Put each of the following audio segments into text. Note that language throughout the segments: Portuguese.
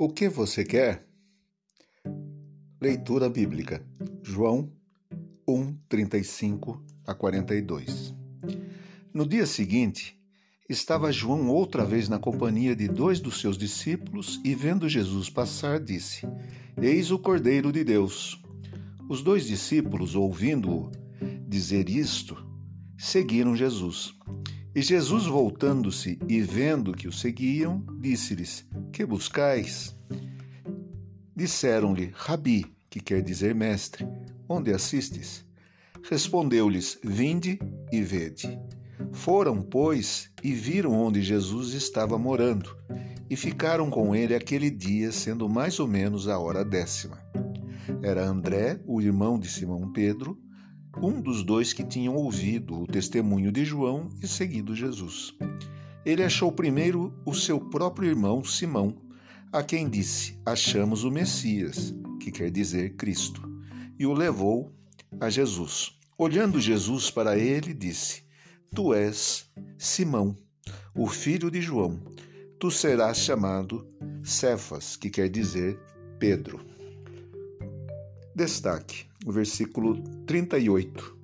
O que você quer? Leitura bíblica. João 1, 35 a 42. No dia seguinte, estava João outra vez na companhia de dois dos seus discípulos e, vendo Jesus passar, disse: Eis o Cordeiro de Deus. Os dois discípulos, ouvindo-o dizer isto, seguiram Jesus. E Jesus, voltando-se e vendo que o seguiam, disse-lhes: Que buscais? Disseram-lhe: Rabi, que quer dizer mestre, onde assistes? Respondeu-lhes: Vinde e vede. Foram, pois, e viram onde Jesus estava morando, e ficaram com ele aquele dia, sendo mais ou menos a hora décima. Era André, o irmão de Simão Pedro, um dos dois que tinham ouvido o testemunho de João e seguido Jesus. Ele achou primeiro o seu próprio irmão Simão, a quem disse: Achamos o Messias, que quer dizer Cristo, e o levou a Jesus. Olhando Jesus para ele, disse: Tu és Simão, o filho de João. Tu serás chamado Cefas, que quer dizer Pedro. Destaque versículo 38.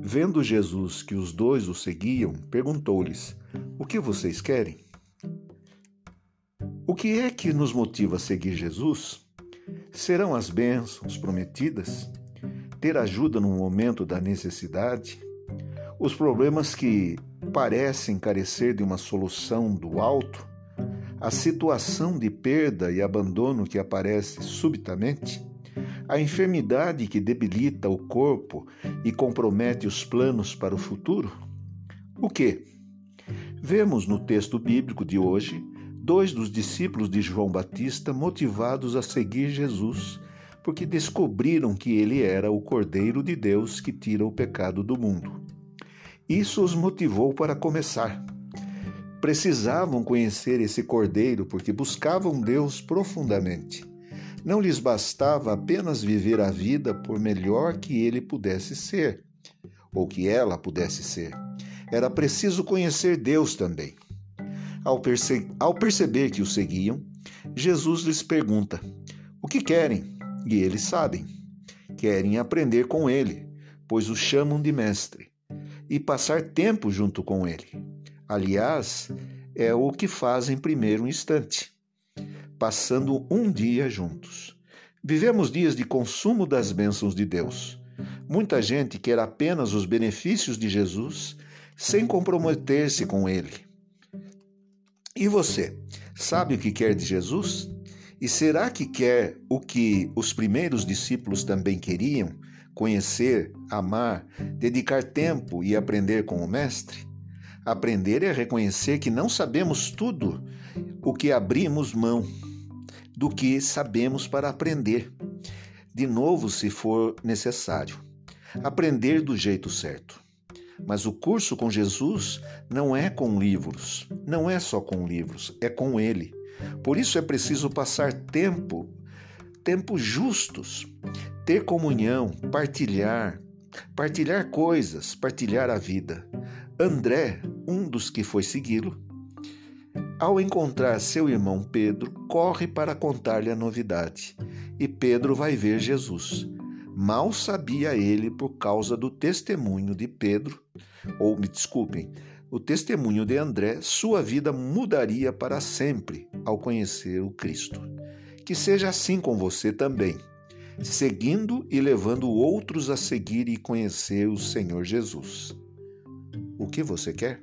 Vendo Jesus que os dois o seguiam, perguntou-lhes: O que vocês querem? O que é que nos motiva a seguir Jesus? Serão as bênçãos prometidas? Ter ajuda no momento da necessidade? Os problemas que parecem carecer de uma solução do alto? A situação de perda e abandono que aparece subitamente? A enfermidade que debilita o corpo e compromete os planos para o futuro? O que? Vemos no texto bíblico de hoje dois dos discípulos de João Batista motivados a seguir Jesus, porque descobriram que ele era o Cordeiro de Deus que tira o pecado do mundo. Isso os motivou para começar. Precisavam conhecer esse Cordeiro porque buscavam Deus profundamente. Não lhes bastava apenas viver a vida por melhor que ele pudesse ser, ou que ela pudesse ser. Era preciso conhecer Deus também. Ao, perce ao perceber que o seguiam, Jesus lhes pergunta: O que querem? E eles sabem. Querem aprender com ele, pois o chamam de mestre, e passar tempo junto com ele. Aliás, é o que fazem primeiro instante passando um dia juntos. Vivemos dias de consumo das bênçãos de Deus. Muita gente quer apenas os benefícios de Jesus sem comprometer-se com ele. E você, sabe o que quer de Jesus? E será que quer o que os primeiros discípulos também queriam? Conhecer, amar, dedicar tempo e aprender com o Mestre? Aprender é reconhecer que não sabemos tudo o que abrimos mão do que sabemos para aprender, de novo, se for necessário. Aprender do jeito certo. Mas o curso com Jesus não é com livros, não é só com livros, é com Ele. Por isso é preciso passar tempo, tempos justos, ter comunhão, partilhar, partilhar coisas, partilhar a vida. André, um dos que foi segui-lo, ao encontrar seu irmão Pedro, corre para contar-lhe a novidade. E Pedro vai ver Jesus. Mal sabia ele por causa do testemunho de Pedro, ou me desculpem, o testemunho de André, sua vida mudaria para sempre ao conhecer o Cristo. Que seja assim com você também, seguindo e levando outros a seguir e conhecer o Senhor Jesus. O que você quer?